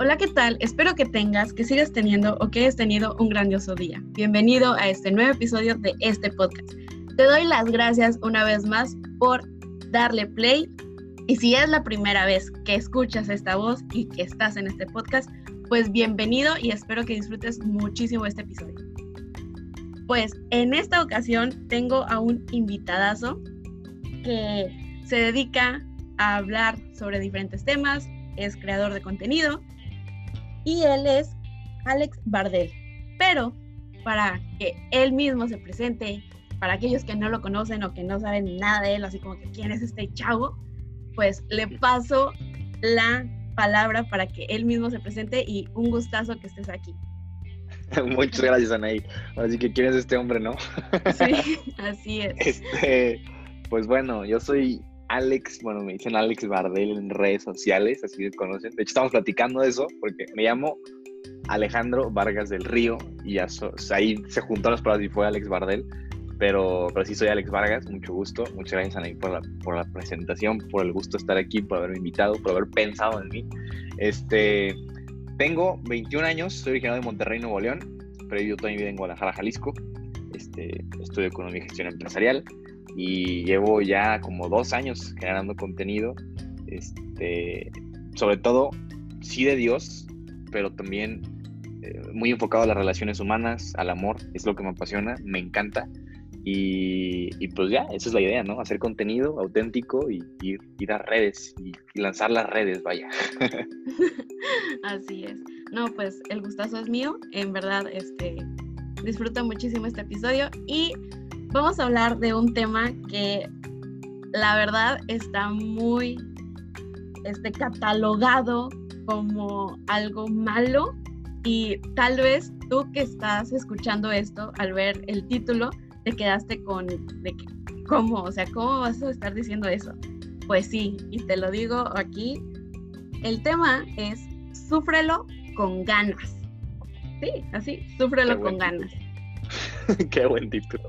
Hola, ¿qué tal? Espero que tengas, que sigas teniendo o que hayas tenido un grandioso día. Bienvenido a este nuevo episodio de este podcast. Te doy las gracias una vez más por darle play. Y si es la primera vez que escuchas esta voz y que estás en este podcast, pues bienvenido y espero que disfrutes muchísimo este episodio. Pues en esta ocasión tengo a un invitadazo que se dedica a hablar sobre diferentes temas, es creador de contenido y él es Alex Bardel. Pero para que él mismo se presente, para aquellos que no lo conocen o que no saben nada de él, así como que quién es este chavo, pues le paso la palabra para que él mismo se presente y un gustazo que estés aquí. Muchas gracias, Anaí. Así que quién es este hombre, ¿no? Sí, así es. Este, pues bueno, yo soy Alex, bueno, me dicen Alex Bardel en redes sociales, así me conocen. De hecho, estamos platicando de eso porque me llamo Alejandro Vargas del Río y ya ahí se juntó las palabras y fue Alex Bardel. Pero, pero sí soy Alex Vargas, mucho gusto. Muchas gracias, Anaí, por la, por la presentación, por el gusto de estar aquí, por haberme invitado, por haber pensado en mí. Este, tengo 21 años, soy originario de Monterrey, Nuevo León, vivido toda mi vida en Guadalajara, Jalisco. Este, estudio Economía y Gestión Empresarial y llevo ya como dos años generando contenido, este, sobre todo sí de Dios, pero también eh, muy enfocado a las relaciones humanas, al amor, es lo que me apasiona, me encanta. Y, pues ya, esa es la idea, ¿no? Hacer contenido auténtico y, ir, a redes y, lanzar las redes, vaya. Así es. No, pues el gustazo es mío. En verdad, este, disfruto muchísimo este episodio y vamos a hablar de un tema que la verdad está muy este, catalogado como algo malo y tal vez tú que estás escuchando esto al ver el título te quedaste con de que, cómo, o sea, cómo vas a estar diciendo eso. Pues sí, y te lo digo aquí, el tema es súfrelo con ganas. Sí, así, súfrelo con ganas. Qué buen título.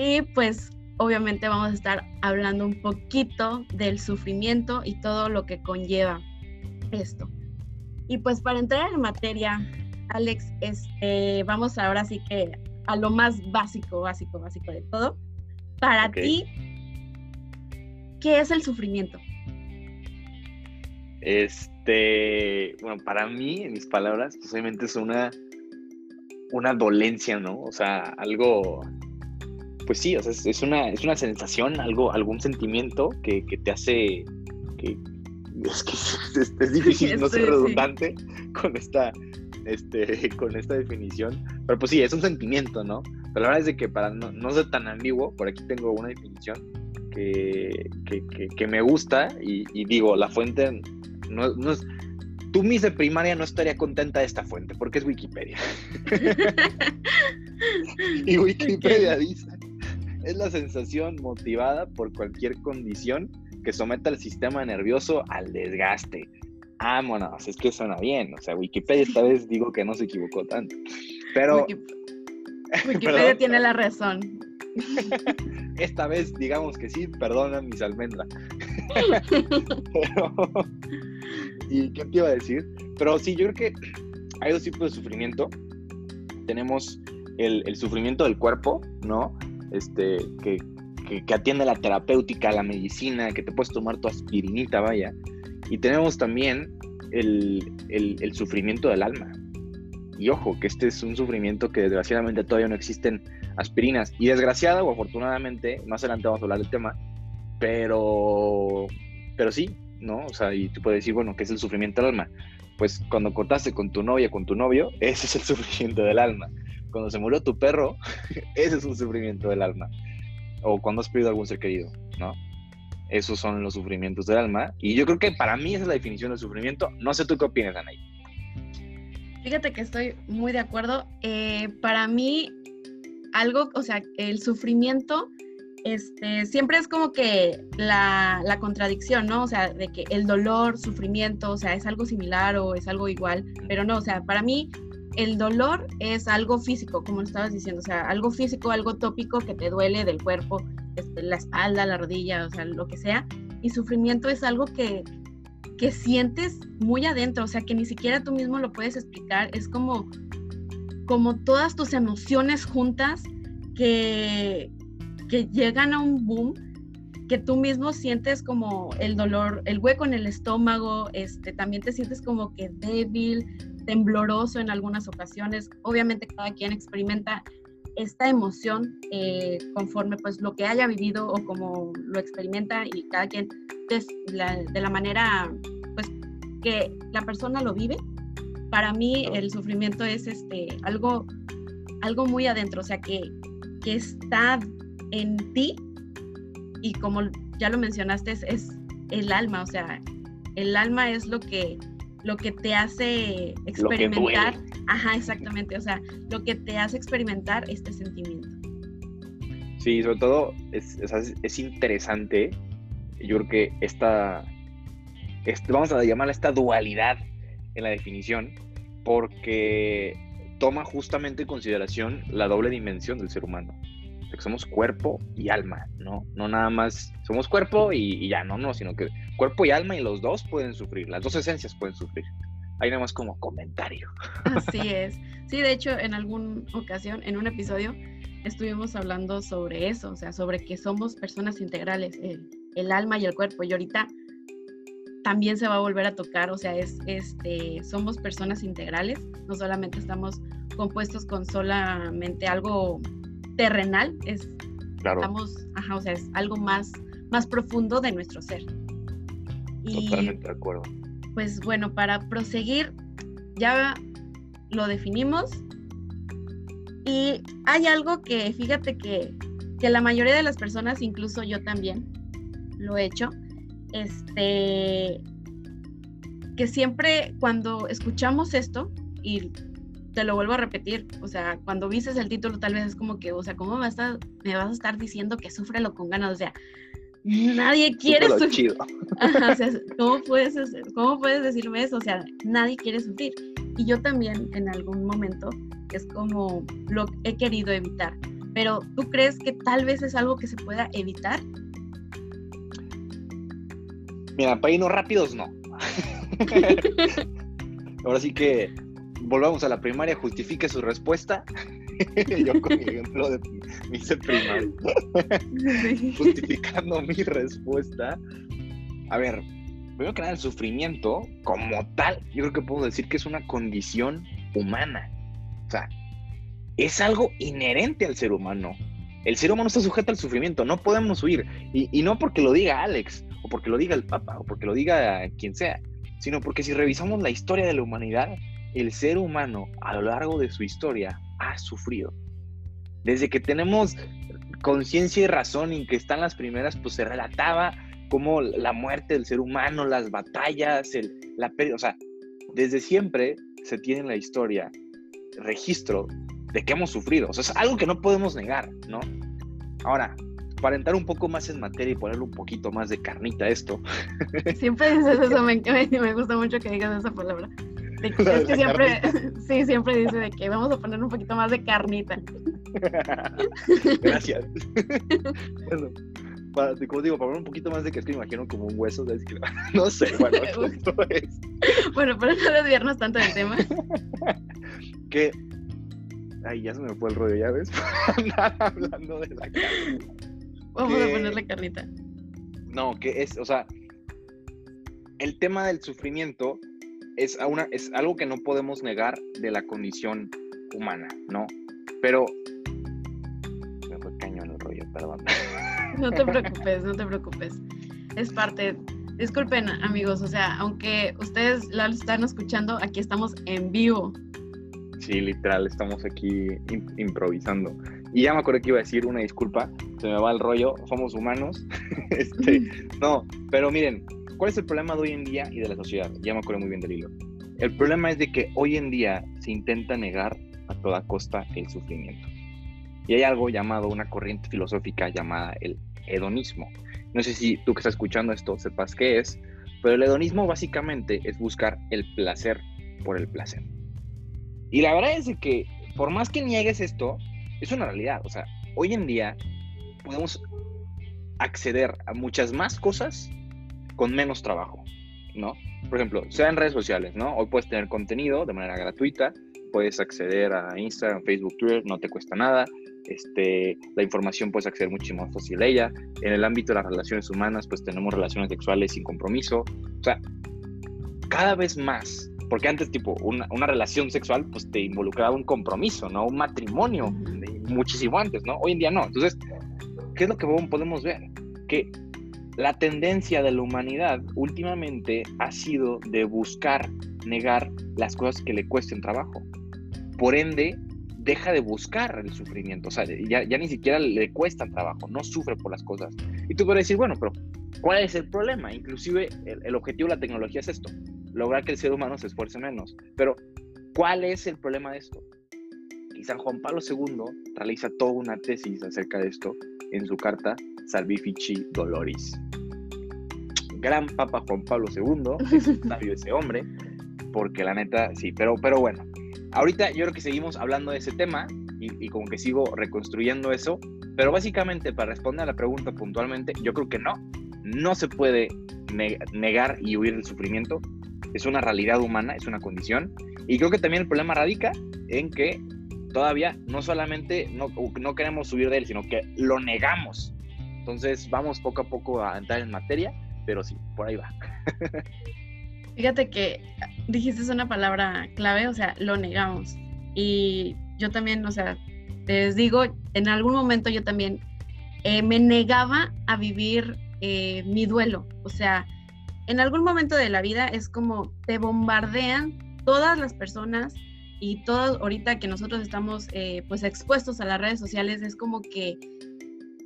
Y pues obviamente vamos a estar hablando un poquito del sufrimiento y todo lo que conlleva esto. Y pues para entrar en materia, Alex, este, vamos ahora sí que a lo más básico, básico, básico de todo. Para ti, ¿qué es el sufrimiento? Este, bueno, para mí, en mis palabras, pues obviamente es una, una dolencia, ¿no? O sea, algo pues sí, o sea, es, una, es una sensación, algo, algún sentimiento que, te hace que es que es, difícil no ser redundante con esta este, con esta definición. Pero pues sí, es un sentimiento, ¿no? Pero la verdad es de que para no, ser tan ambiguo, por aquí tengo una definición que, que, me gusta y, digo, la fuente no, no es... Tú, mis de primaria, no estaría contenta de esta fuente, porque es Wikipedia. y Wikipedia dice es la sensación motivada por cualquier condición que someta al sistema nervioso al desgaste. Vámonos, es que suena bien. O sea, Wikipedia esta vez digo que no se equivocó tanto. Pero. Wikipedia tiene la razón. esta vez digamos que sí, perdona mis almendras. ¿Y qué te iba a decir? Pero sí, yo creo que hay dos tipos de sufrimiento. Tenemos el, el sufrimiento del cuerpo, ¿no? Este, que, que, atiende la terapéutica, la medicina, que te puedes tomar tu aspirinita, vaya. Y tenemos también el, el, sufrimiento del alma. Y ojo, que este es un sufrimiento que desgraciadamente todavía no existen aspirinas. Y desgraciada o afortunadamente, más adelante vamos a hablar del tema, pero, pero sí, ¿no? O sea, y tú puedes decir, bueno, ¿qué es el sufrimiento del alma? Pues cuando cortaste con tu novia, con tu novio, ese es el sufrimiento del alma cuando se murió tu perro, ese es un sufrimiento del alma. O cuando has perdido algún ser querido, ¿no? Esos son los sufrimientos del alma. Y yo creo que para mí esa es la definición del sufrimiento. No sé tú qué opinas, Anaí. Fíjate que estoy muy de acuerdo. Eh, para mí, algo, o sea, el sufrimiento este, siempre es como que la, la, contradicción, ¿no? O sea, de que el dolor, sufrimiento, o sea, es algo similar o es algo igual, pero no, o sea, para mí el dolor es algo físico, como estabas diciendo, o sea, algo físico, algo tópico que te duele del cuerpo, este, la espalda, la rodilla, o sea, lo que sea. Y sufrimiento es algo que, que sientes muy adentro, o sea, que ni siquiera tú mismo lo puedes explicar, es como, como todas tus emociones juntas que, que llegan a un boom que tú mismo sientes como el dolor, el hueco en el estómago, este, también te sientes como que débil, tembloroso en algunas ocasiones. Obviamente cada quien experimenta esta emoción eh, conforme pues lo que haya vivido o como lo experimenta y cada quien de la manera pues que la persona lo vive. Para mí el sufrimiento es este algo algo muy adentro, o sea que, que está en ti y como ya lo mencionaste, es, el alma, o sea, el alma es lo que, lo que te hace experimentar. Ajá, exactamente, o sea, lo que te hace experimentar este sentimiento. Sí, sobre todo es, es, interesante, yo creo que esta, este, vamos a llamarla esta dualidad en la definición, porque toma justamente en consideración la doble dimensión del ser humano que somos cuerpo y alma, ¿no? No nada más somos cuerpo y, ya, no, no, sino que cuerpo y alma y los dos pueden sufrir, las dos esencias pueden sufrir. Ahí nada más como comentario. Así es. Sí, de hecho, en alguna ocasión, en un episodio, estuvimos hablando sobre eso, o sea, sobre que somos personas integrales, el, el alma y el cuerpo. Y ahorita también se va a volver a tocar, o sea, es, este, somos personas integrales, no solamente estamos compuestos con solamente algo terrenal, es, claro. estamos, ajá, o sea, es algo más, más profundo de nuestro ser. Totalmente de acuerdo. Pues bueno, para proseguir, ya lo definimos. Y hay algo que, fíjate que, que la mayoría de las personas, incluso yo también, lo he hecho, este, que siempre cuando escuchamos esto, y te lo vuelvo a repetir, o sea, cuando vistes el título tal vez es como que, o sea, ¿cómo me vas a, me vas a estar diciendo que lo con ganas? O sea, nadie quiere sufrir. o sea, ¿cómo puedes, ¿cómo puedes decirme eso? O sea, nadie quiere sufrir. Y yo también en algún momento es como lo he querido evitar. Pero ¿tú crees que tal vez es algo que se pueda evitar? Mira, para irnos rápidos, no. Ahora sí que volvamos a la primaria, justifique su respuesta. Yo con mi ejemplo de mi primaria, justificando mi respuesta. A ver, primero que nada, el sufrimiento como tal, yo creo que puedo decir que es una condición humana. O sea, es algo inherente al ser humano. El ser humano está sujeto al sufrimiento, no podemos huir. Y, y, no porque lo diga Alex, o porque lo diga el Papa, o porque lo diga quien sea, sino porque si revisamos la historia de la humanidad, el ser humano a lo largo de su historia ha sufrido. Desde que tenemos conciencia y razón y que están las primeras, pues se relataba como la muerte del ser humano, las batallas, el, la pérdida, o sea, desde siempre se tiene en la historia registro de que hemos sufrido, o sea, es algo que no podemos negar, ¿no? Ahora, para entrar un poco más en materia y ponerle un poquito más de carnita a esto. Siempre dices eso, me, me gusta mucho que digas esa palabra. es que siempre, sí, siempre dice de que vamos a poner un poquito más de carnita. Gracias. bueno, para, como digo, para poner un poquito más de que es que me imagino como un hueso, de que, no sé, bueno, esto es. Bueno, para no desviarnos tanto del tema. que. Ay, ya se me fue el rollo, ya ves. Andar hablando de la carne. Vamos a ponerle carnita. No, que es, o sea, el tema del sufrimiento es, una, es algo que no podemos negar de la condición humana, ¿no? Pero... Me fue cañón el rollo, perdón. No te preocupes, no te preocupes. Es parte... Disculpen amigos, o sea, aunque ustedes la están escuchando, aquí estamos en vivo. Sí, literal, estamos aquí improvisando. Y ya me acuerdo que iba a decir una disculpa, se me va el rollo, somos humanos. este, no, pero miren, ¿Cuál es el problema de hoy en día y de la sociedad? Ya me acuerdo muy bien del hilo. El problema es de que hoy en día se intenta negar a toda costa el sufrimiento. Y hay algo llamado, una corriente filosófica llamada el hedonismo. No sé si tú que estás escuchando esto sepas qué es, pero el hedonismo básicamente es buscar el placer por el placer. Y la verdad es que por más que niegues esto, es una realidad. O sea, hoy en día podemos acceder a muchas más cosas con menos trabajo. ¿no? Por ejemplo, sea en redes sociales, ¿no? Hoy puedes tener contenido de manera gratuita, puedes acceder a Instagram, Facebook, Twitter, no te cuesta nada. Este, la información puedes acceder muchísimo más fácil a ella. En el ámbito de las relaciones humanas, pues tenemos relaciones sexuales sin compromiso. O sea, cada vez más, porque antes tipo una, una relación sexual pues te involucraba un compromiso, ¿no? Un matrimonio, muchísimo antes, ¿no? Hoy en día no. Entonces, ¿qué es lo que podemos ver? Que la tendencia de la humanidad últimamente ha sido de buscar negar las cosas que le cuesten trabajo. Por ende, deja de buscar el sufrimiento, o sea, ya, ni siquiera le cuesta trabajo, no sufre por las cosas. Y tú puedes decir, bueno, pero ¿cuál es el problema? Inclusive el, el objetivo de la tecnología es esto, lograr que el ser humano se esfuerce menos. Pero, ¿cuál es el problema de esto? Y San Juan Pablo II realiza toda una tesis acerca de esto en su carta Salvifici Doloris. Gran Papa Juan Pablo II, es sabio ese hombre, porque la neta, sí, pero, pero bueno, ahorita yo creo que seguimos hablando de ese tema y, como que sigo reconstruyendo eso, pero básicamente para responder a la pregunta puntualmente, yo creo que no, no se puede negar y huir del sufrimiento, es una realidad humana, es una condición, y creo que también el problema radica en que todavía no solamente no, no queremos subir de él, sino que lo negamos. Entonces vamos poco a poco a entrar en materia, pero sí, por ahí va. Fíjate que dijiste una palabra clave, o sea, lo negamos. Y yo también, o sea, les digo, en algún momento yo también eh, me negaba a vivir eh, mi duelo. O sea, en algún momento de la vida es como te bombardean todas las personas y todas ahorita que nosotros estamos eh, pues expuestos a las redes sociales es como que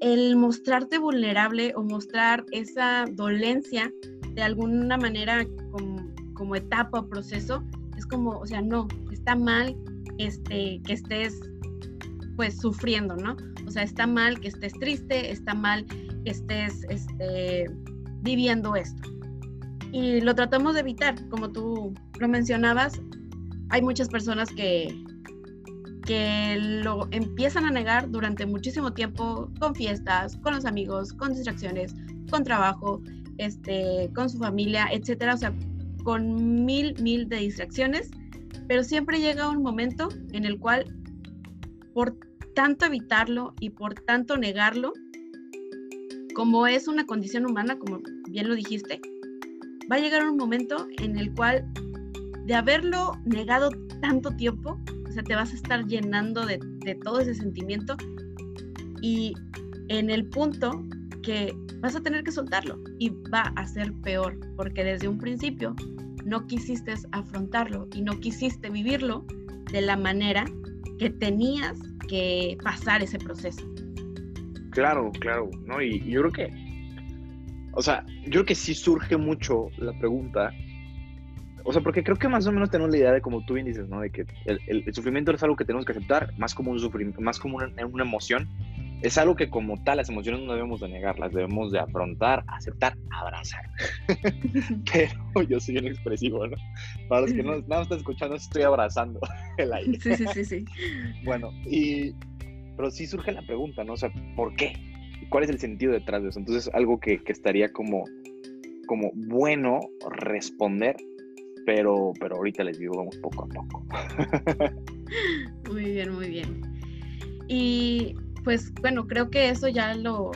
el mostrarte vulnerable o mostrar esa dolencia de alguna manera como, etapa o proceso es como, o sea, no, está mal este, que estés pues sufriendo, ¿no? O sea, está mal que estés triste, está mal que estés este, viviendo esto. Y lo tratamos de evitar, como tú lo mencionabas, hay muchas personas que, que lo empiezan a negar durante muchísimo tiempo con fiestas, con los amigos, con distracciones, con trabajo, este, con su familia, etcétera, o sea, con mil, mil de distracciones, pero siempre llega un momento en el cual, por tanto evitarlo y por tanto negarlo, como es una condición humana, como bien lo dijiste, va a llegar un momento en el cual de haberlo negado tanto tiempo, o sea, te vas a estar llenando de, todo ese sentimiento y en el punto que vas a tener que soltarlo y va a ser peor, porque desde un principio no quisiste afrontarlo y no quisiste vivirlo de la manera que tenías que pasar ese proceso. Claro, claro, ¿no? Y, y yo creo que, o sea, yo creo que sí surge mucho la pregunta o sea, porque creo que más o menos tenemos la idea de, como tú bien dices, ¿no? De que el, sufrimiento es algo que tenemos que aceptar, más como un sufrimiento, más como una, emoción. Es algo que como tal, las emociones no debemos de negar, las debemos de afrontar, aceptar, abrazar. Pero yo soy un expresivo, ¿no? Para los que no, nada están escuchando, estoy abrazando el aire. Sí, sí, sí, sí. bueno, y... Pero sí surge la pregunta, ¿no? O sea, ¿por qué? ¿Cuál es el sentido detrás de eso? Entonces, algo que, que estaría como, como bueno responder pero, pero ahorita les digo, vamos poco a poco. muy bien, muy bien. Y pues bueno, creo que eso ya lo,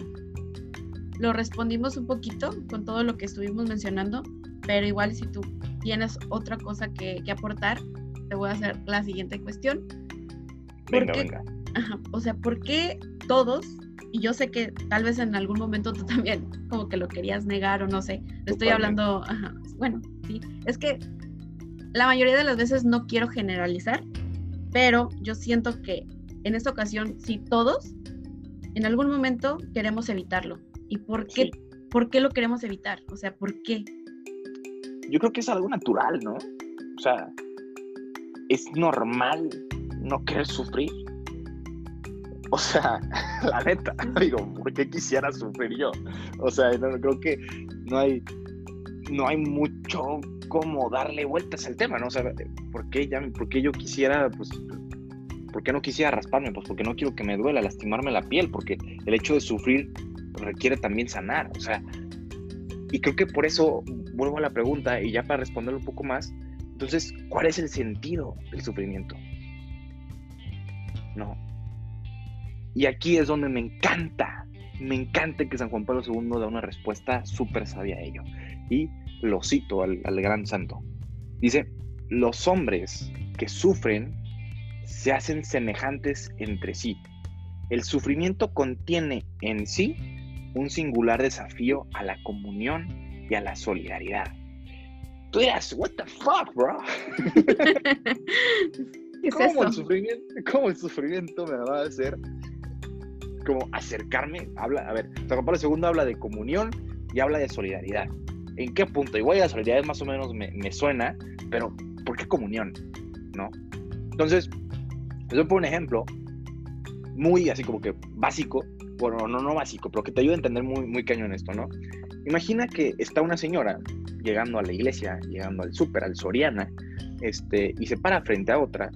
lo respondimos un poquito con todo lo que estuvimos mencionando, pero igual si tú tienes otra cosa que, aportar, te voy a hacer la siguiente cuestión. Venga, venga. o sea, ¿por qué todos, y yo sé que tal vez en algún momento tú también como que lo querías negar o no sé, estoy hablando, bueno, sí, es que la mayoría de las veces no quiero generalizar, pero yo siento que en esta ocasión, sí, todos, en algún momento queremos evitarlo. ¿Y por qué, por qué lo queremos evitar? O sea, ¿por qué? Yo creo que es algo natural, ¿no? O sea, es normal no querer sufrir. O sea, la neta, digo, ¿por qué quisiera sufrir yo? O sea, creo que no hay, no hay mucho como darle vueltas al tema, ¿no? O sea, ¿por qué, ya, por qué yo quisiera, pues, por qué no quisiera rasparme? Pues porque no quiero que me duela, lastimarme la piel, porque el hecho de sufrir requiere también sanar. O sea, Y creo que por eso vuelvo a la pregunta y ya para responder un poco más, entonces, ¿cuál es el sentido del sufrimiento? No. Y aquí es donde me encanta, me encanta que San Juan Pablo II da una respuesta súper sabia a ello. Y lo cito al, al gran santo. Dice, los hombres que sufren se hacen semejantes entre sí. El sufrimiento contiene en sí un singular desafío a la comunión y a la solidaridad. Tú dirás, what the fuck, bro? ¿Cómo, El sufrimiento, ¿Cómo el sufrimiento me va a hacer como acercarme? Habla, a ver, San Juan Pablo II habla de comunión y habla de solidaridad. ¿En qué punto? Igual la solidaridad más o menos me, me suena, pero ¿por qué comunión? ¿No? Entonces, les voy a poner un ejemplo muy así como que básico, bueno, no, no básico, pero que te ayude a entender muy, muy cañón esto, ¿no? Imagina que está una señora llegando a la iglesia, llegando al súper, al Soriana, este, y se para frente a otra,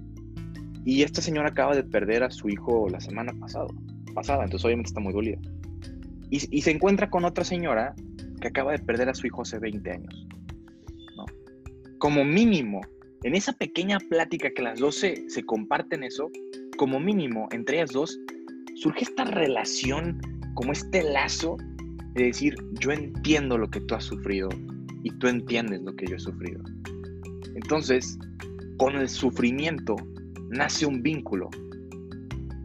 y esta señora acaba de perder a su hijo la semana pasada, pasada entonces obviamente está muy dolida. Y, y se encuentra con otra señora que acaba de perder a su hijo hace 20 años. ¿no? Como mínimo, en esa pequeña plática que las dos se, se comparten eso, como mínimo entre ellas dos, surge esta relación, como este lazo de decir, yo entiendo lo que tú has sufrido y tú entiendes lo que yo he sufrido. Entonces, con el sufrimiento nace un vínculo.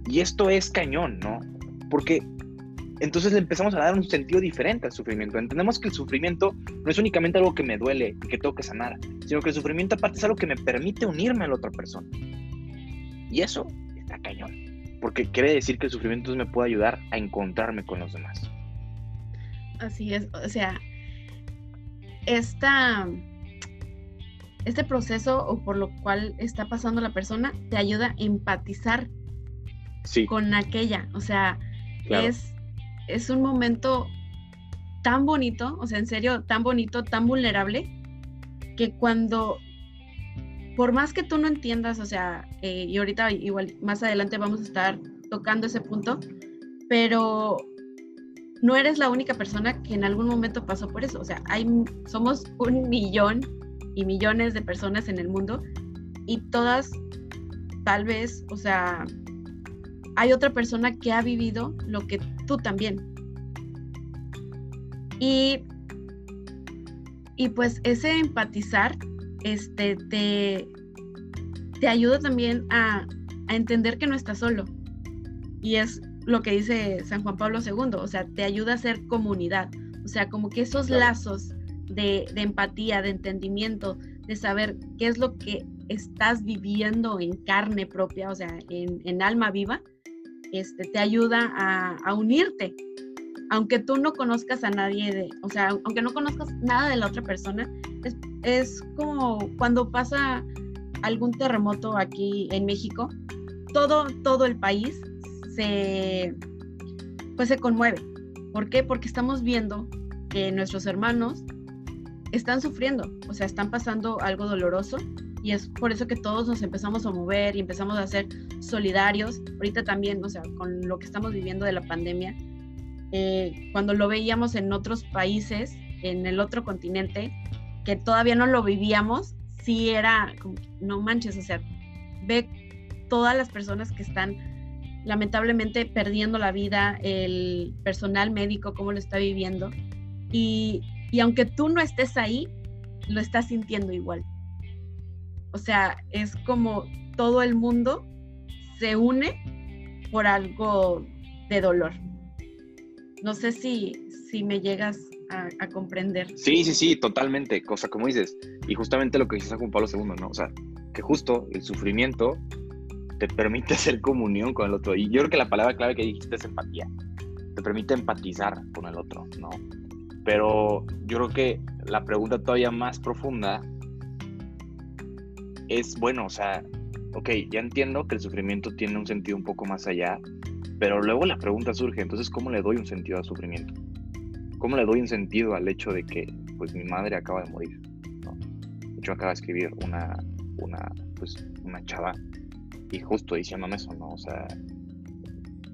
Y esto es cañón, ¿no? Porque entonces le empezamos a dar un sentido diferente al sufrimiento. Entendemos que el sufrimiento no es únicamente algo que me duele y que tengo que sanar, sino que el sufrimiento aparte es algo que me permite unirme a la otra persona. Y eso está cañón, porque quiere decir que el sufrimiento me puede ayudar a encontrarme con los demás. Así es, o sea, esta, este proceso o por lo cual está pasando la persona te ayuda a empatizar con aquella, o sea, es es un momento tan bonito, o sea, en serio, tan bonito, tan vulnerable, que cuando, por más que tú no entiendas, o sea, eh, y ahorita igual más adelante vamos a estar tocando ese punto, pero no eres la única persona que en algún momento pasó por eso, o sea, hay, somos un millón y millones de personas en el mundo y todas, tal vez, o sea, hay otra persona que ha vivido lo que tú también. Y, y pues ese empatizar este, te, te ayuda también a, entender que no estás solo. Y es lo que dice San Juan Pablo II, o sea, te ayuda a ser comunidad. O sea, como que esos lazos de, empatía, de entendimiento, de saber qué es lo que estás viviendo en carne propia, o sea, en, en alma viva, este, te ayuda a, unirte. Aunque tú no conozcas a nadie, de, o sea, aunque no conozcas nada de la otra persona, es, como cuando pasa algún terremoto aquí en México, todo, todo el país se, pues se conmueve. ¿Por qué? Porque estamos viendo que nuestros hermanos están sufriendo, o sea, están pasando algo doloroso y es por eso que todos nos empezamos a mover y empezamos a ser solidarios. Ahorita también, o sea, con lo que estamos viviendo de la pandemia, eh, cuando lo veíamos en otros países, en el otro continente, que todavía no lo vivíamos, sí era como, no manches, o sea, ve todas las personas que están lamentablemente perdiendo la vida, el personal médico, cómo lo está viviendo. Y, y aunque tú no estés ahí, lo estás sintiendo igual. O sea, es como todo el mundo se une por algo de dolor. No sé si, si me llegas a, comprender. Sí, sí, sí, totalmente. Cosa como dices. Y justamente lo que dice San Juan Pablo II, ¿no? O sea, que justo el sufrimiento te permite hacer comunión con el otro. Y yo creo que la palabra clave que dijiste es empatía. Te permite empatizar con el otro, ¿no? Pero yo creo que la pregunta todavía más profunda es bueno, o sea, ok, ya entiendo que el sufrimiento tiene un sentido un poco más allá, pero luego la pregunta surge, entonces, ¿cómo le doy un sentido al sufrimiento? ¿Cómo le doy un sentido al hecho de que, pues, mi madre acaba de morir? ¿no? Hecho, acaba de escribir una, una, pues, una chava y justo diciéndome eso, ¿no? O sea,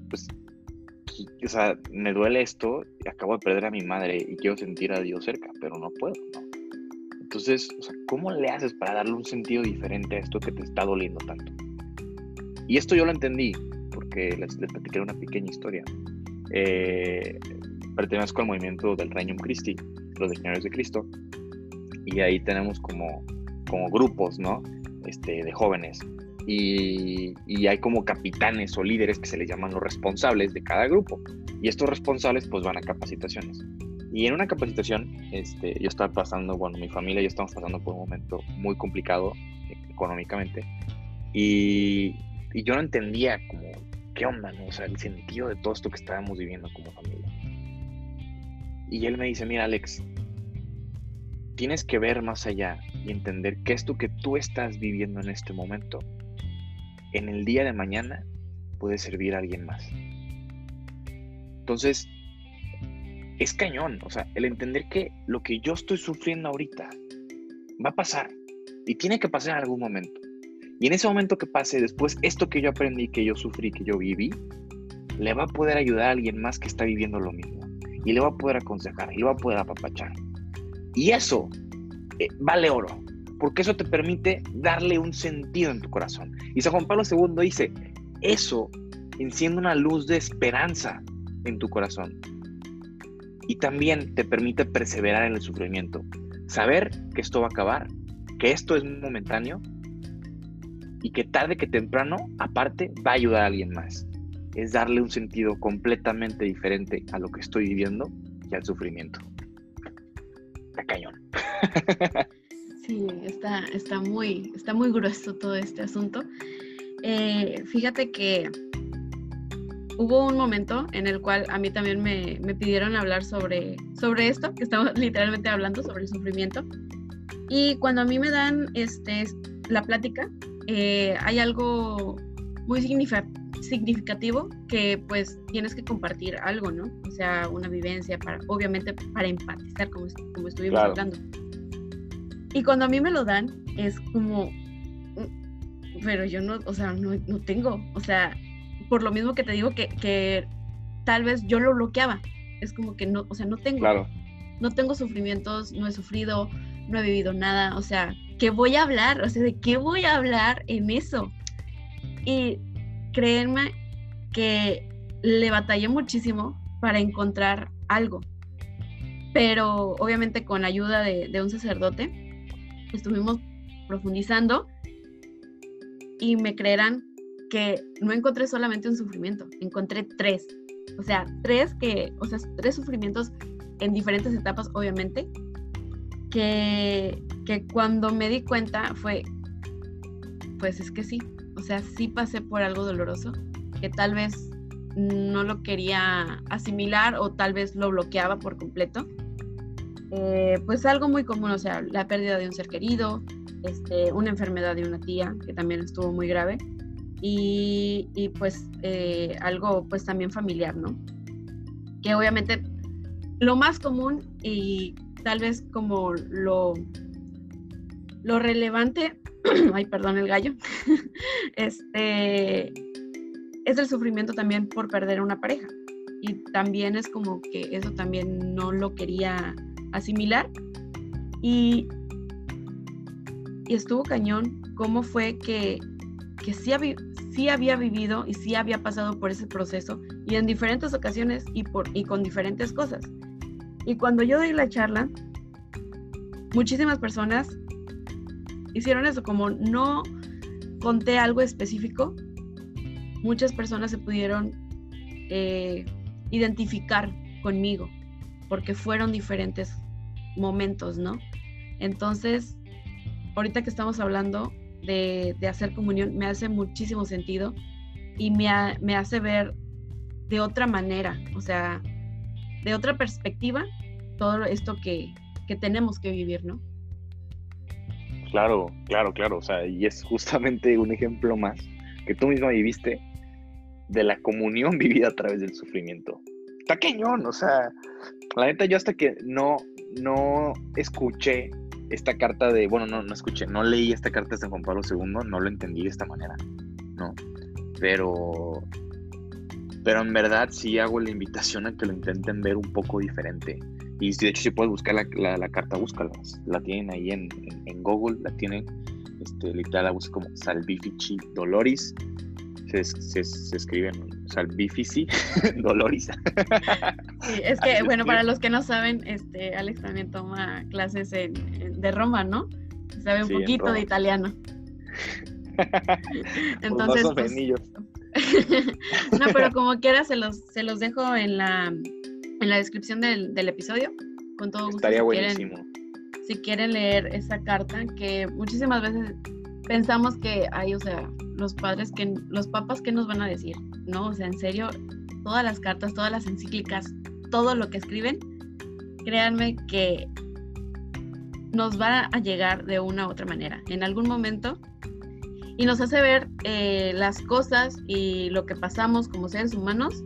pues, o sea, me duele esto, acabo de perder a mi madre y quiero sentir a Dios cerca, pero no puedo, ¿no? Entonces, o sea, ¿cómo le haces para darle un sentido diferente a esto que te está doliendo tanto? Y esto yo lo entendí, porque les, les platiqué una pequeña historia. Eh, pertenezco al movimiento del Reino Christi, los legionarios de Cristo, y ahí tenemos como, como grupos, ¿no? Este, de jóvenes. Y, y, hay como capitanes o líderes que se les llaman los responsables de cada grupo. Y estos responsables pues van a capacitaciones. Y en una capacitación, este, yo estaba pasando, bueno, mi familia y yo estamos pasando por un momento muy complicado económicamente. Y, y yo no entendía como, ¿qué onda? No? O sea, el sentido de todo esto que estábamos viviendo como familia. Y él me dice, mira Alex, tienes que ver más allá y entender que esto que tú estás viviendo en este momento, en el día de mañana puede servir a alguien más. Entonces, es cañón, o sea, el entender que lo que yo estoy sufriendo ahorita va a pasar y tiene que pasar en algún momento. Y en ese momento que pase, después, esto que yo aprendí, que yo sufrí, que yo viví, le va a poder ayudar a alguien más que está viviendo lo mismo. Y le va a poder aconsejar, y le va a poder apapachar. Y eso eh, vale oro, porque eso te permite darle un sentido en tu corazón. Y San Juan Pablo II dice, eso enciende una luz de esperanza en tu corazón. Y también te permite perseverar en el sufrimiento. Saber que esto va a acabar, que esto es momentáneo y que tarde que temprano, aparte, va a ayudar a alguien más. Es darle un sentido completamente diferente a lo que estoy viviendo y al sufrimiento. Está cañón. Sí, está, está, muy, está muy grueso todo este asunto. Eh, fíjate que hubo un momento en el cual a mí también me, me, pidieron hablar sobre, sobre esto, que estamos literalmente hablando sobre el sufrimiento. Y cuando a mí me dan este, la plática, eh, hay algo muy significativo que pues tienes que compartir algo, ¿no? O sea, una vivencia para, obviamente para empatizar, como, como estuvimos hablando. Y cuando a mí me lo dan, es como, mm, pero yo no, o sea, no, no tengo, o sea, por lo mismo que te digo que, que, tal vez yo lo bloqueaba, es como que no, o sea, no tengo, claro. no tengo sufrimientos, no he sufrido, no he vivido nada, o sea, qué voy a hablar? O sea, ¿de qué voy a hablar en eso? Y créanme que le batallé muchísimo para encontrar algo. Pero obviamente con ayuda de, de un sacerdote, estuvimos profundizando y me creerán que no encontré solamente un sufrimiento, encontré tres. O sea, tres que, o sea, tres sufrimientos en diferentes etapas, obviamente, que, que cuando me di cuenta fue, pues es que sí, o sea, sí pasé por algo doloroso, que tal vez no lo quería asimilar o tal vez lo bloqueaba por completo. Eh, pues algo muy común, o sea, la pérdida de un ser querido, este, una enfermedad de una tía que también estuvo muy grave y, y pues eh, algo pues también familiar, ¿no? Que obviamente lo más común y tal vez como lo, lo relevante, ay, perdón el gallo, este, es el sufrimiento también por perder una pareja. Y también es como que eso también no lo quería asimilar. Y, y estuvo cañón cómo fue que, que sí, había, sí había vivido y sí había pasado por ese proceso y en diferentes ocasiones y, por, y con diferentes cosas. Y cuando yo doy la charla, muchísimas personas hicieron eso, como no conté algo específico, muchas personas se pudieron eh, identificar conmigo, porque fueron diferentes momentos, ¿no? Entonces, ahorita que estamos hablando de, de hacer comunión, me hace muchísimo sentido y me, me hace ver de otra manera, o sea, de otra perspectiva todo esto que, que tenemos que vivir, ¿no? Claro, claro, claro. O sea, y es justamente un ejemplo más que tú misma viviste de la comunión vivida a través del sufrimiento. Está o sea, la neta yo hasta que no, no escuché esta carta de, bueno, no, no escuché, no leí esta carta de San Juan Pablo II, no lo entendí de esta manera, ¿no? Pero Pero en verdad sí hago la invitación a que lo intenten ver un poco diferente. Y de hecho, si puedes buscar la, la, carta, búscala. La tienen ahí en, en, Google, la tienen, este, literal, la buscan como Salvifici Doloris. Se, se, se escriben Salvifici Doloris. Sí, es que, bueno, para los que no saben, este, Alex también toma clases de Roma, ¿no? Sabe un poquito de italiano. Entonces, pues, no, pero como quiera se los, se los dejo en la, en la descripción del, episodio. Con todo gusto. Estaría si buenísimo. Quieren, si quieren leer esa carta, que muchísimas veces pensamos que hay, o sea, los padres que, los papas, ¿qué nos van a decir? No, o sea, en serio, todas las cartas, todas las encíclicas, todo lo que escriben, créanme que nos va a llegar de una u otra manera. En algún momento y nos hace ver eh, las cosas y lo que pasamos como seres humanos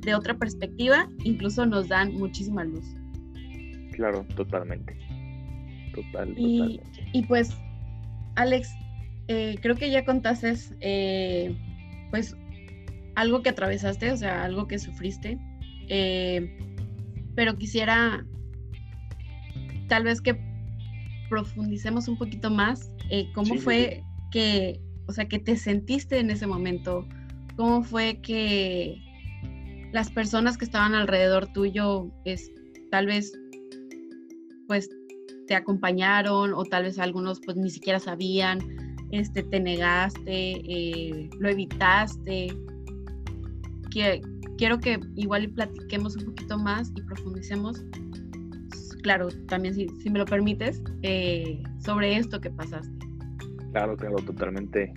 de otra perspectiva, incluso nos dan muchísima luz. Claro, totalmente. Total, y, totalmente. Y pues, Alex, eh, creo que ya contaste, eh, pues, algo que atravesaste, o sea, algo que sufriste, pero quisiera tal vez que profundicemos un poquito más. ¿Cómo fue que, o sea, que te sentiste en ese momento? ¿Cómo fue que las personas que estaban alrededor tuyo, es, tal vez, pues, te acompañaron o tal vez algunos, pues, ni siquiera sabían, este, te negaste, eh, lo evitaste? Que, quiero que igual platiquemos un poquito más y profundicemos, claro, también si, si me lo permites, eh, sobre esto que pasaste. Claro, claro, totalmente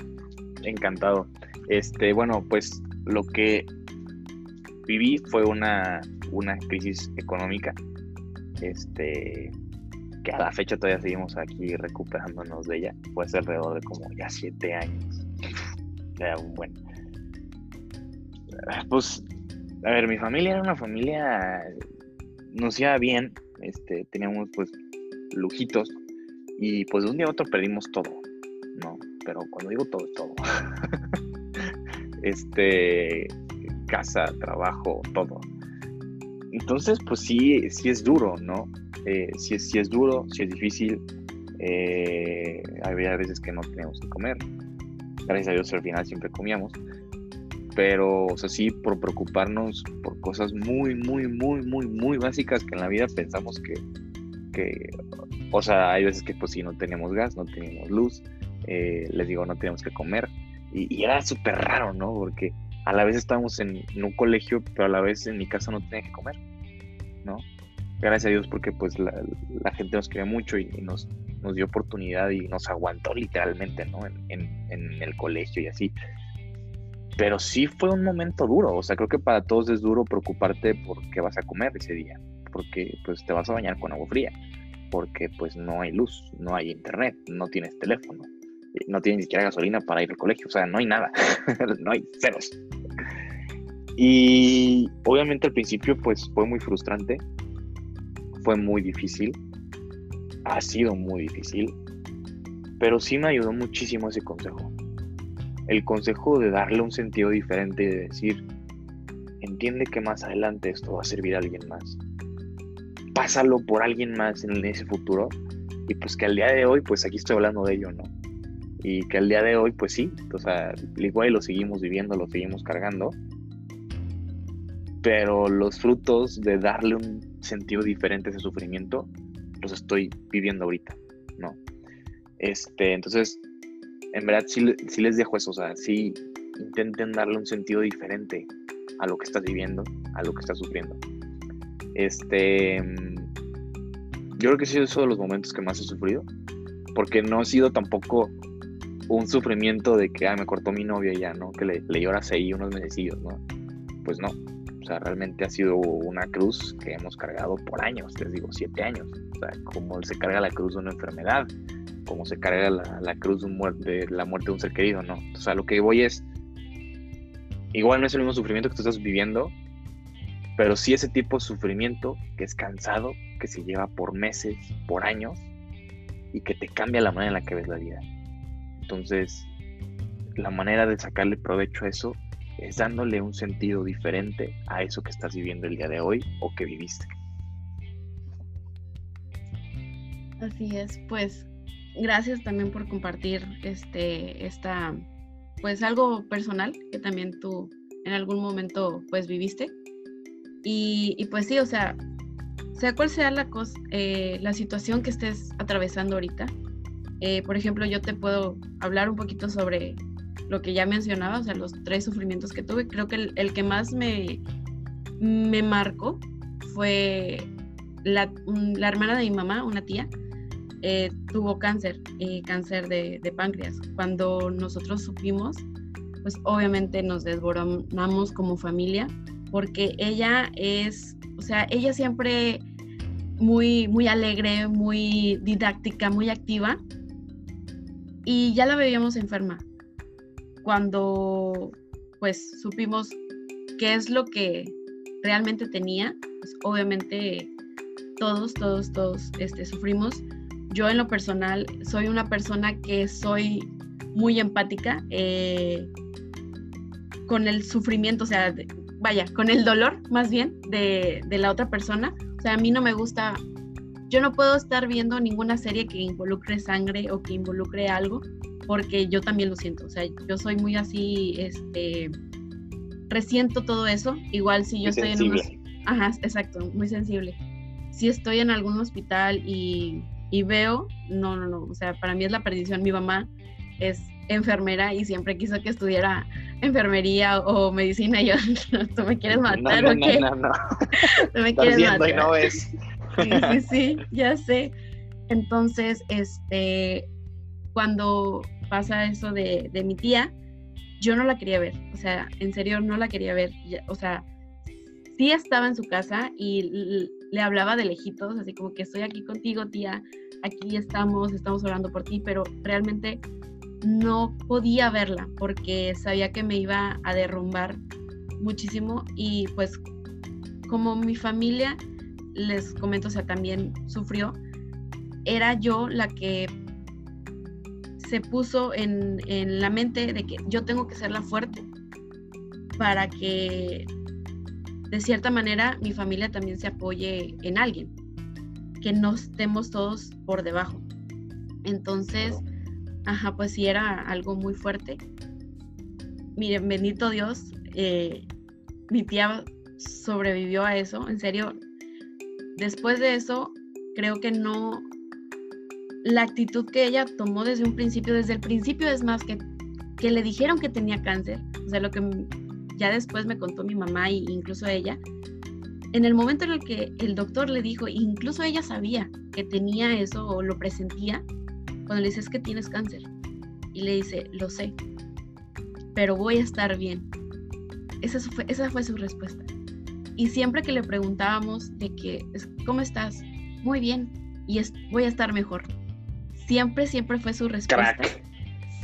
encantado. Este, bueno, pues lo que viví fue una, una crisis económica. Este, que a la fecha todavía seguimos aquí recuperándonos de ella. Hace alrededor de como ya siete años. Ya un buen. Pues, a ver, mi familia era una familia, nos iba bien, este, teníamos pues lujitos y pues de un día a otro perdimos todo no, pero cuando digo todo, todo. este, casa, trabajo, todo. Entonces, pues sí, sí es duro, ¿no? Eh, sí, sí, es duro, sí es difícil. Eh, había veces que no teníamos que comer. Gracias a Dios al final siempre comíamos. Pero, o sea, sí, por preocuparnos por cosas muy, muy, muy, muy, muy básicas que en la vida pensamos que, que o sea, hay veces que pues sí no tenemos gas, no tenemos luz, eh, les digo, no teníamos que comer. Y, era súper raro, ¿no? Porque a la vez estábamos en, un colegio, pero a la vez en mi casa no tenía que comer, ¿no? Gracias a Dios porque pues la, gente nos quería mucho y, nos, nos dio oportunidad y nos aguantó literalmente, ¿no? En, el colegio y así. Pero sí fue un momento duro, o sea, creo que para todos es duro preocuparte por qué vas a comer ese día, porque pues te vas a bañar con agua fría, porque pues no hay luz, no hay internet, no tienes teléfono, no tiene ni siquiera gasolina para ir al colegio, o sea, no hay nada, no hay ceros. Y obviamente al principio pues fue muy frustrante, fue muy difícil, ha sido muy difícil, pero sí me ayudó muchísimo ese consejo. El consejo de darle un sentido diferente y de decir, entiende que más adelante esto va a servir a alguien más. Pásalo por alguien más en ese futuro y pues que al día de hoy pues aquí estoy hablando de ello, ¿no? y que al día de hoy, pues sí, o sea, igual lo seguimos viviendo, lo seguimos cargando, pero los frutos de darle un sentido diferente a ese sufrimiento, los estoy viviendo ahorita, ¿no? Este, entonces, en verdad sí, sí les dejo eso, o sea, sí intenten darle un sentido diferente a lo que estás viviendo, a lo que estás sufriendo. Este, yo creo que sí es uno de los momentos que más he sufrido, porque no ha sido tampoco un sufrimiento de que, ah, me cortó mi novia ya, ¿no? Que le, le lloras ahí unos meses, ¿no? Pues no. O sea, realmente ha sido una cruz que hemos cargado por años, les digo, siete años. O sea, como se carga la cruz de una enfermedad, como se carga la, cruz de, muerte, la muerte de un ser querido, ¿no? O sea, lo que voy es, igual no es el mismo sufrimiento que tú estás viviendo, pero sí ese tipo de sufrimiento que es cansado, que se lleva por meses, por años, y que te cambia la manera en la que ves la vida. Entonces, la manera de sacarle provecho a eso es dándole un sentido diferente a eso que estás viviendo el día de hoy o que viviste. Así es, pues gracias también por compartir este, esta, pues algo personal que también tú en algún momento pues viviste. Y, pues sí, o sea, sea cual sea la, cosa, eh, la situación que estés atravesando ahorita, eh, por ejemplo, yo te puedo hablar un poquito sobre lo que ya mencionaba, o sea, los tres sufrimientos que tuve. Creo que el, que más me, me marcó fue la, la, hermana de mi mamá, una tía, eh, tuvo cáncer, eh, cáncer de, páncreas. Cuando nosotros supimos, pues obviamente nos desboronamos como familia, porque ella es, o sea, ella siempre muy, muy alegre, muy didáctica, muy activa, y ya la veíamos enferma. Cuando pues supimos qué es lo que realmente tenía, pues obviamente todos, todos, todos este, sufrimos. Yo en lo personal soy una persona que soy muy empática eh, con el sufrimiento, o sea, vaya, con el dolor más bien de, de la otra persona. O sea, a mí no me gusta yo no puedo estar viendo ninguna serie que involucre sangre o que involucre algo, porque yo también lo siento. O sea, yo soy muy así, este, resiento todo eso. Igual si yo estoy en un... Ajá, exacto, muy sensible. Si estoy en algún hospital y, y veo, no, no, no, o sea, para mí es la perdición. Mi mamá es enfermera y siempre quiso que estudiara enfermería o medicina. Y yo, ¿tú me quieres matar no, o qué? No, no, no. ¿Tú me quieres matar? Y no ves. Sí, sí, sí, ya sé. Entonces, este, cuando pasa eso de, de, mi tía, yo no la quería ver, o sea, en serio no la quería ver, o sea, sí estaba en su casa y le hablaba de lejitos, así como que estoy aquí contigo, tía, aquí estamos, estamos orando por ti, pero realmente no podía verla porque sabía que me iba a derrumbar muchísimo y pues como mi familia les comento, o sea, también sufrió, era yo la que se puso en, en, la mente de que yo tengo que ser la fuerte para que de cierta manera mi familia también se apoye en alguien, que no estemos todos por debajo. Entonces, ajá, pues sí era algo muy fuerte. Miren, bendito Dios, eh, mi tía sobrevivió a eso, en serio, después de eso, creo que no, la actitud que ella tomó desde un principio, desde el principio es más que, que le dijeron que tenía cáncer, o sea, lo que ya después me contó mi mamá e incluso ella, en el momento en el que el doctor le dijo, incluso ella sabía que tenía eso o lo presentía, cuando le dices que tienes cáncer, y le dice, lo sé, pero voy a estar bien. Esa fue, esa fue su respuesta. Y siempre que le preguntábamos de que, ¿cómo estás? Muy bien, y voy a estar mejor. Siempre, siempre fue su respuesta. Crack.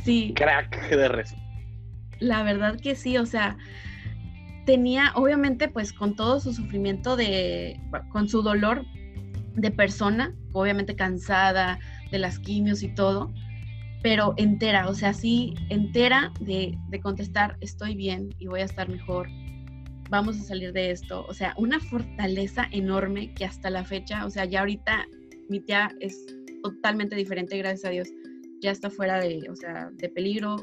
Sí. Crack de res. La verdad que sí, o sea, tenía, obviamente, pues con todo su sufrimiento de, con su dolor de persona, obviamente cansada de las quimios y todo, pero entera, o sea, sí, entera de, de contestar, estoy bien y voy a estar mejor vamos a salir de esto. O sea, una fortaleza enorme que hasta la fecha, o sea, ya ahorita mi tía es totalmente diferente, gracias a Dios. Ya está fuera de, o sea, de peligro,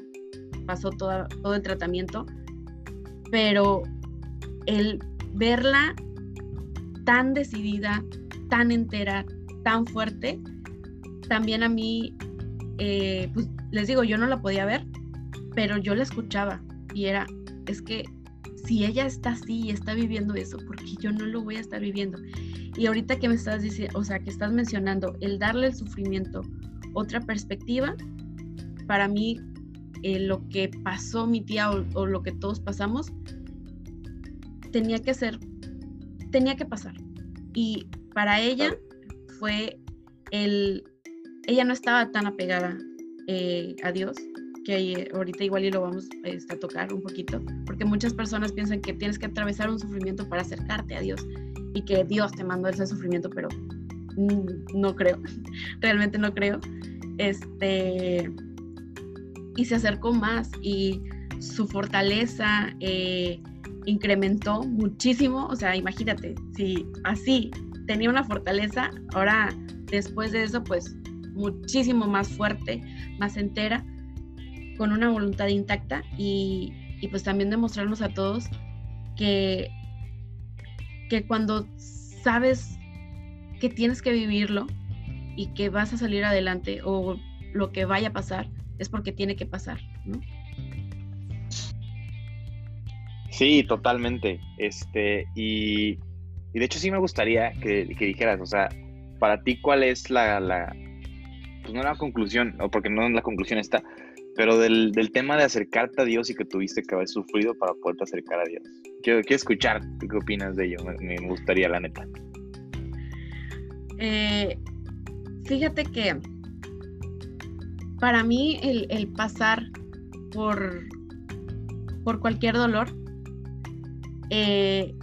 pasó todo, todo el tratamiento, pero el verla tan decidida, tan entera, tan fuerte, también a mí, eh, pues les digo, yo no la podía ver, pero yo la escuchaba y era, es que si ella está así y está viviendo eso, porque yo no lo voy a estar viviendo. Y ahorita que me estás diciendo, o sea, que estás mencionando el darle el sufrimiento otra perspectiva, para mí eh, lo que pasó mi tía o, lo que todos pasamos, tenía que ser, tenía que pasar. Y para ella fue el, ella no estaba tan apegada eh, a Dios, que ahorita igual y lo vamos este, a tocar un poquito, porque muchas personas piensan que tienes que atravesar un sufrimiento para acercarte a Dios y que Dios te mandó ese sufrimiento, pero no creo, realmente no creo. Este, y se acercó más y su fortaleza eh, incrementó muchísimo. O sea, imagínate, si así tenía una fortaleza, ahora después de eso, pues muchísimo más fuerte, más entera, con una voluntad intacta y, y pues también demostrarnos a todos que, que cuando sabes que tienes que vivirlo y que vas a salir adelante o lo que vaya a pasar es porque tiene que pasar, ¿no? Sí, totalmente. Este, y, de hecho sí me gustaría que, dijeras, o sea, para ti cuál es la, la, pues no la conclusión, o porque no la conclusión está, pero del, tema de acercarte a Dios y que tuviste que haber sufrido para poderte acercar a Dios. Quiero, quiero escuchar qué opinas de ello, me, gustaría, la neta. Eh, fíjate que para mí el, pasar por, por cualquier dolor eh,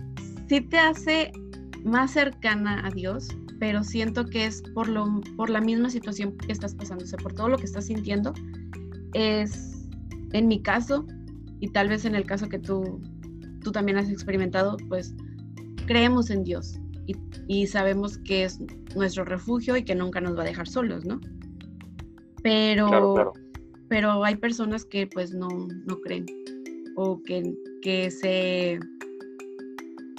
sí te hace más cercana a Dios, pero siento que es por, lo, por la misma situación que estás pasando, o sea, por todo lo que estás sintiendo, es, en mi caso, y tal vez en el caso que tú, tú también has experimentado, pues creemos en Dios y, sabemos que es nuestro refugio y que nunca nos va a dejar solos, ¿no? Pero, pero hay personas que pues no, no creen o que, que se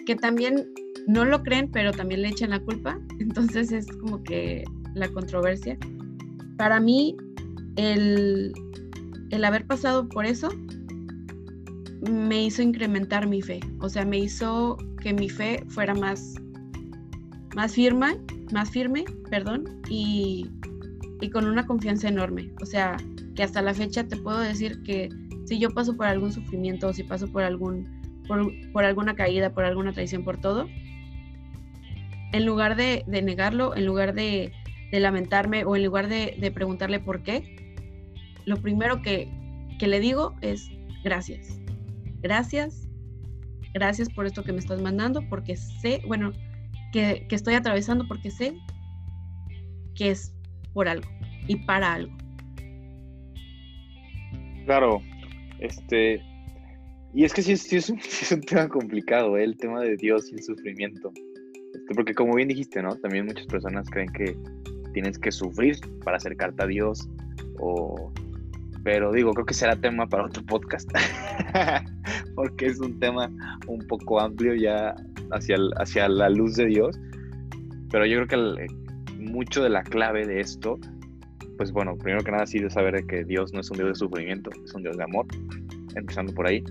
que también no lo creen, pero también le echan la culpa. Entonces es como que la controversia. Para mí, el, el haber pasado por eso me hizo incrementar mi fe. O sea, me hizo que mi fe fuera más, más firme, más firme, perdón, y, y con una confianza enorme. O sea, que hasta la fecha te puedo decir que si yo paso por algún sufrimiento o si paso por algún por, alguna caída, por alguna traición, por todo, en lugar de, negarlo, en lugar de, lamentarme o en lugar de, preguntarle por qué, lo primero que, le digo es gracias. Gracias, gracias por esto que me estás mandando, porque sé, bueno, que, que estoy atravesando porque sé que es por algo y para algo. Claro, este, y es que sí, es, un, tema complicado, ¿eh? el tema de Dios y el sufrimiento. Este, porque como bien dijiste, ¿no? También muchas personas creen que tienes que sufrir para acercarte a Dios. O... Pero digo, creo que será tema para otro podcast. porque es un tema un poco amplio ya hacia, hacia la luz de Dios. Pero yo creo que mucho de la clave de esto, pues bueno, primero que nada sí de saber que Dios no es un Dios de sufrimiento, es un Dios de amor, empezando por ahí.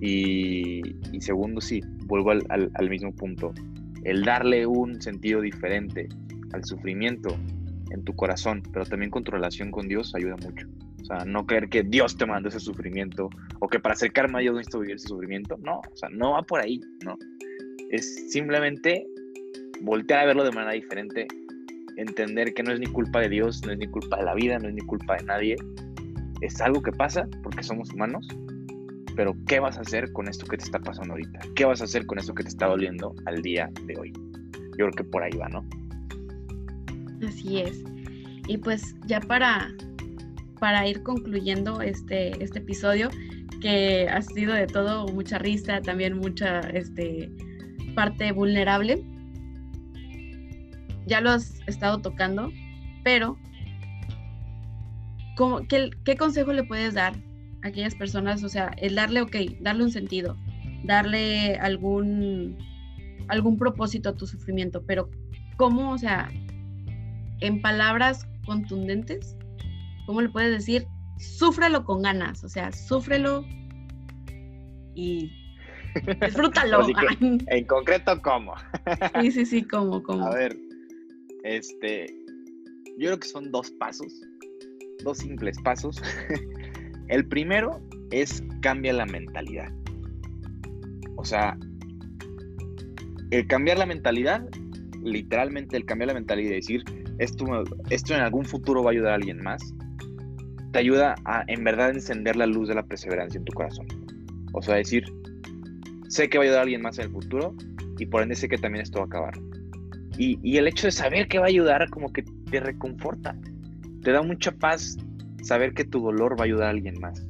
Y, segundo, sí, vuelvo al, mismo punto. El darle un sentido diferente al sufrimiento en tu corazón, pero también con tu relación con Dios ayuda mucho. O sea, no creer que Dios te manda ese sufrimiento o que para acercarme a Dios necesito vivir ese sufrimiento. No, o sea, no va por ahí, no. Es simplemente voltear a verlo de manera diferente, entender que no es ni culpa de Dios, no es ni culpa de la vida, no es ni culpa de nadie. Es algo que pasa porque somos humanos pero ¿qué vas a hacer con esto que te está pasando ahorita? ¿Qué vas a hacer con esto que te está doliendo al día de hoy? Yo creo que por ahí va, ¿no? Así es. Y pues ya para, para ir concluyendo este, este episodio, que ha sido de todo mucha risa, también mucha este, parte vulnerable. Ya lo has estado tocando, pero qué, ¿qué consejo le puedes dar aquellas personas, o sea, el darle, ok, darle un sentido, darle algún, algún propósito a tu sufrimiento, pero ¿cómo, o sea, en palabras contundentes, cómo le puedes decir, súfrelo con ganas, o sea, súfrelo y disfrútalo. en concreto, ¿cómo? sí, sí, sí, ¿cómo, cómo? A ver, este, yo creo que son dos pasos, dos simples pasos El primero es cambia la mentalidad. O sea, el cambiar la mentalidad, literalmente el cambiar la mentalidad y decir, esto, esto en algún futuro va a ayudar a alguien más, te ayuda a en verdad encender la luz de la perseverancia en tu corazón. O sea, decir, sé que va a ayudar a alguien más en el futuro y por ende sé que también esto va a acabar. Y, y el hecho de saber que va a ayudar como que te reconforta, te da mucha paz saber que tu dolor va a ayudar a alguien más,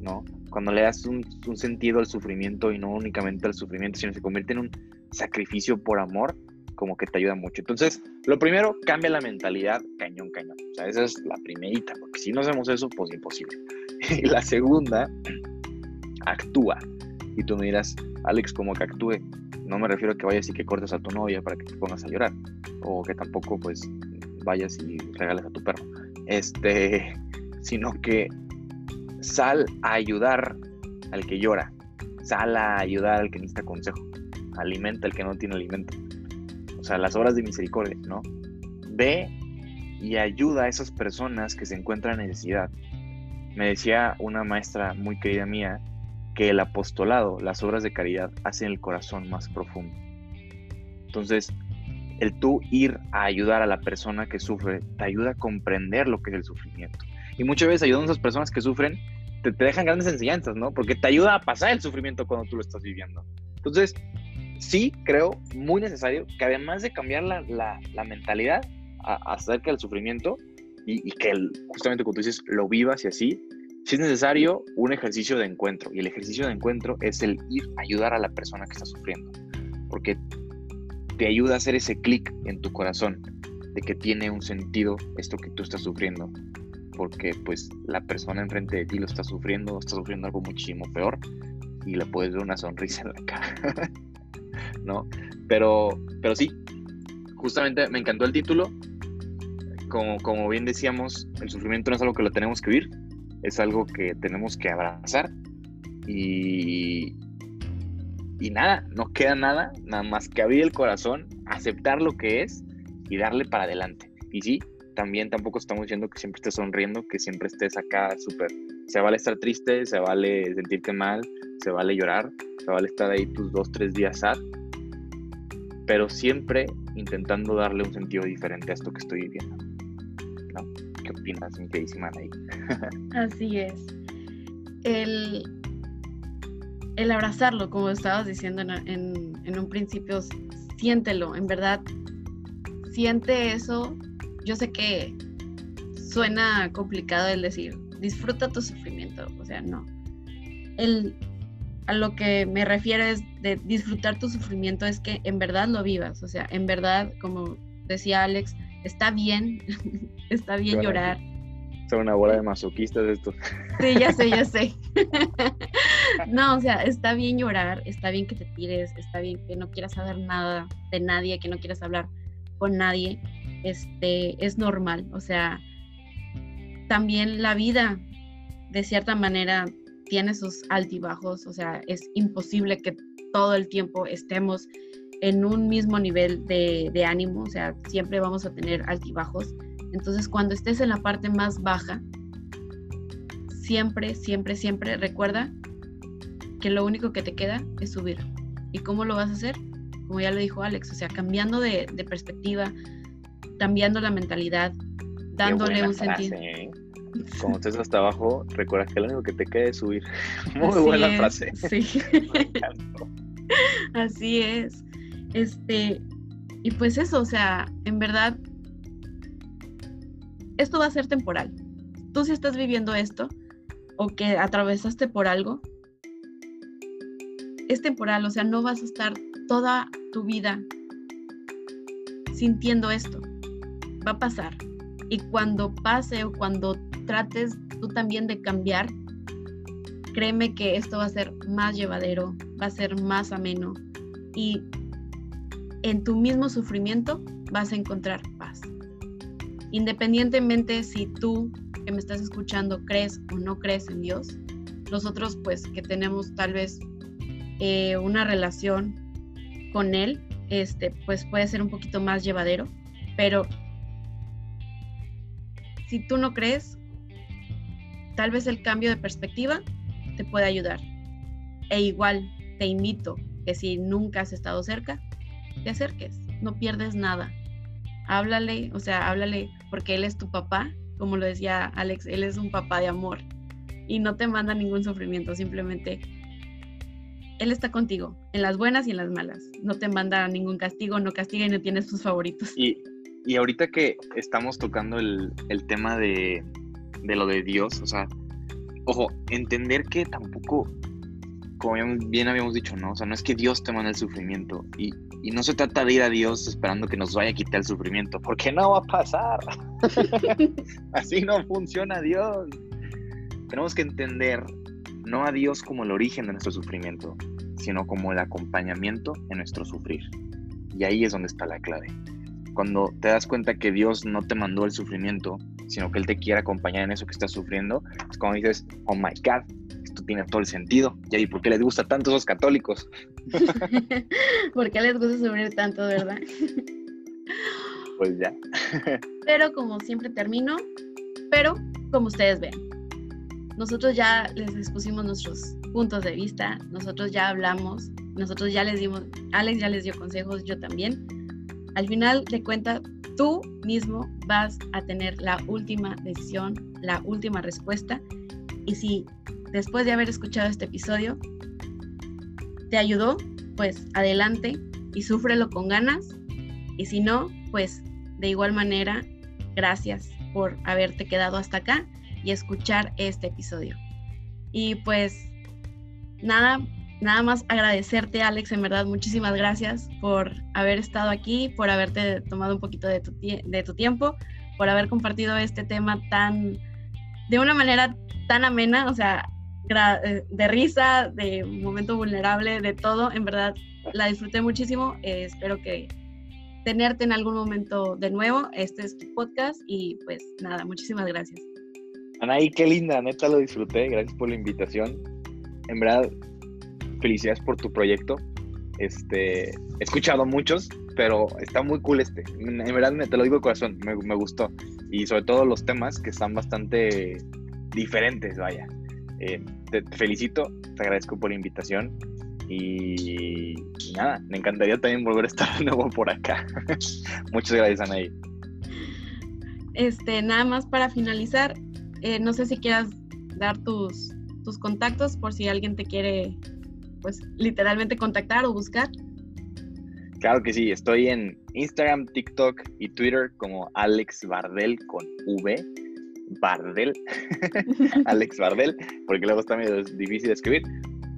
¿no? cuando le das un, un, sentido al sufrimiento y no únicamente al sufrimiento, sino se convierte en un sacrificio por amor, como que te ayuda mucho. Entonces, lo primero, cambia la mentalidad cañón, cañón. O sea, esa es la primerita, porque si no hacemos eso, pues imposible. Y la segunda, actúa. Y tú me dirás, Alex, ¿cómo que actúe? No me refiero a que vayas y que cortes a tu novia para que te pongas a llorar. O que tampoco, pues, vayas y regales a tu perro. Este, sino que sal a ayudar al que llora. Sal a ayudar al que necesita consejo. Alimenta al que no tiene alimento. O sea, las obras de misericordia, ¿no? Ve y ayuda a esas personas que se encuentran en necesidad. Me decía una maestra muy querida mía que el apostolado, las obras de caridad, hacen el corazón más profundo. Entonces, el tú ir a ayudar a la persona que sufre te ayuda a comprender lo que es el sufrimiento. Y muchas veces ayudando a esas personas que sufren, te, dejan grandes enseñanzas, ¿no? Porque te ayuda a pasar el sufrimiento cuando tú lo estás viviendo. Entonces, sí creo muy necesario que además de cambiar la, la, mentalidad acerca del sufrimiento y, que justamente como dices, lo vivas y así, si es necesario un ejercicio de encuentro. Y el ejercicio de encuentro es el ir a ayudar a la persona que está sufriendo. Porque te ayuda a hacer ese clic en tu corazón de que tiene un sentido esto que tú estás sufriendo. Porque pues la persona enfrente de ti lo está sufriendo, está sufriendo algo muchísimo peor y le puedes ver una sonrisa en la cara. ¿No? Pero, pero sí, justamente me encantó el título. Como, como bien decíamos, el sufrimiento no es algo que lo tenemos que vivir, es algo que tenemos que abrazar y, y nada, no queda nada, nada más que abrir el corazón, aceptar lo que es y darle para adelante. Y sí, también tampoco estamos diciendo que siempre estés sonriendo, que siempre estés acá súper. Se vale estar triste, se vale sentirte mal, se vale llorar, se vale estar ahí tus dos, tres días sad, pero siempre intentando darle un sentido diferente a esto que estoy viviendo. ¿no? Así es. El, el abrazarlo, como estabas diciendo en, en, un principio, siéntelo, en verdad, siente eso. Yo sé que suena complicado el decir, disfruta tu sufrimiento, o sea, no. El, a lo que me refiero es de disfrutar tu sufrimiento es que en verdad lo vivas, o sea, en verdad, como decía Alex, está bien, está bien llorar. Son una bola de masoquistas esto. Sí, ya sé, ya sé. no, o sea, está bien llorar, está bien que te tires, está bien que no quieras saber nada de nadie, que no quieras hablar con nadie. Este, es normal, o sea, también la vida, de cierta manera, tiene sus altibajos, o sea, es imposible que todo el tiempo estemos en un mismo nivel de, ánimo, o sea, siempre vamos a tener altibajos. Entonces, cuando estés en la parte más baja, siempre, siempre, siempre recuerda que lo único que te queda es subir. ¿Y cómo lo vas a hacer? Como ya lo dijo Alex, o sea, cambiando de, perspectiva, cambiando la mentalidad, dándole un sentido. ¿eh? Como estés hasta abajo, recuerda que lo único que te queda es subir. Muy buena frase. Sí. Así es. Este, y pues eso, o sea, en verdad, esto va a ser temporal. Tú si estás viviendo esto o que atravesaste por algo, es temporal, o sea, no vas a estar toda tu vida sintiendo esto. Va a pasar. Y cuando pase o cuando trates tú también de cambiar, créeme que esto va a ser más llevadero, va a ser más ameno y en tu mismo sufrimiento vas a encontrar paz. Independientemente si tú que me estás escuchando crees o no crees en Dios, nosotros pues que tenemos tal vez eh, una relación con Él, este, pues puede ser un poquito más llevadero, pero si tú no crees, tal vez el cambio de perspectiva te puede ayudar. E igual te invito que si nunca has estado cerca, te acerques, no pierdes nada. Háblale, o sea, háblale porque él es tu papá, como lo decía Alex, él es un papá de amor y no te manda ningún sufrimiento, simplemente él está contigo, en las buenas y en las malas. No te manda ningún castigo, no castiga y no tienes tus favoritos. Y, y ahorita que estamos tocando el, el tema de, de, lo de Dios, o sea, ojo, entender que tampoco, como bien habíamos dicho, ¿no? O sea, no es que Dios te manda el sufrimiento y, y no se trata de ir a Dios esperando que nos vaya a quitar el sufrimiento, porque no va a pasar. Así no funciona Dios. Tenemos que entender no a Dios como el origen de nuestro sufrimiento, sino como el acompañamiento en nuestro sufrir. Y ahí es donde está la clave. Cuando te das cuenta que Dios no te mandó el sufrimiento, sino que Él te quiere acompañar en eso que estás sufriendo, es como dices, oh my God, esto tiene todo el sentido. ¿Y ahí por qué les gusta tanto a esos católicos? ¿Por qué les gusta sufrir tanto, verdad? pues ya. pero como siempre termino, pero como ustedes ven, nosotros ya les expusimos nuestros puntos de vista, nosotros ya hablamos, nosotros ya les dimos, Alex ya les dio consejos, yo también. Al final de cuentas, tú mismo vas a tener la última decisión, la última respuesta. Y si después de haber escuchado este episodio te ayudó, pues adelante y súfrelo con ganas. Y si no, pues de igual manera, gracias por haberte quedado hasta acá y escuchar este episodio. Y pues nada, nada más agradecerte Alex, en verdad muchísimas gracias por haber estado aquí, por haberte tomado un poquito de tu, de tu tiempo, por haber compartido este tema tan, de una manera tan amena, o sea, eh, de risa, de momento vulnerable, de todo, en verdad la disfruté muchísimo, eh, espero que tenerte en algún momento de nuevo, este es tu podcast y pues nada, muchísimas gracias. Anaí, qué linda, neta lo disfruté, gracias por la invitación. En verdad, felicidades por tu proyecto. Este, he escuchado muchos, pero está muy cool este. En verdad, te lo digo de corazón, me, me gustó. Y sobre todo los temas que están bastante diferentes, vaya. Eh, te, felicito, te agradezco por la invitación. Y, nada, me encantaría también volver a estar de nuevo por acá. Muchas gracias, Anaí. Este, nada más para finalizar, eh, no sé si quieras dar tus, tus contactos por si alguien te quiere, pues, literalmente contactar o buscar. Claro que sí, estoy en Instagram, TikTok y Twitter como Alex Bardel con V. Bardel, Alex Bardel, porque luego está medio difícil de escribir.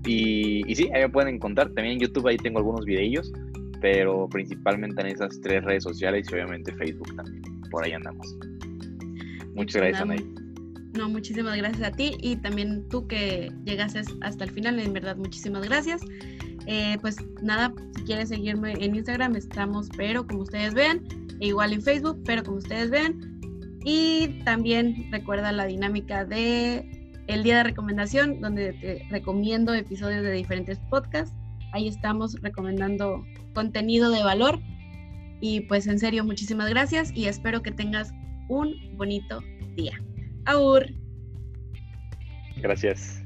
Y, y, sí, ahí me pueden encontrar. También en YouTube ahí tengo algunos videillos, pero principalmente en esas tres redes sociales y obviamente Facebook también. Por ahí andamos. Muchas gracias, Anaí. No, muchísimas gracias a ti y también tú que llegases hasta el final, en verdad, muchísimas gracias. Eh, pues nada, si quieres seguirme en Instagram, estamos, pero como ustedes ven, e igual en Facebook, pero como ustedes ven. Y también recuerda la dinámica de el día de recomendación, donde te recomiendo episodios de diferentes podcasts. Ahí estamos recomendando contenido de valor. Y pues en serio, muchísimas gracias y espero que tengas un bonito día. Aur. Gracias.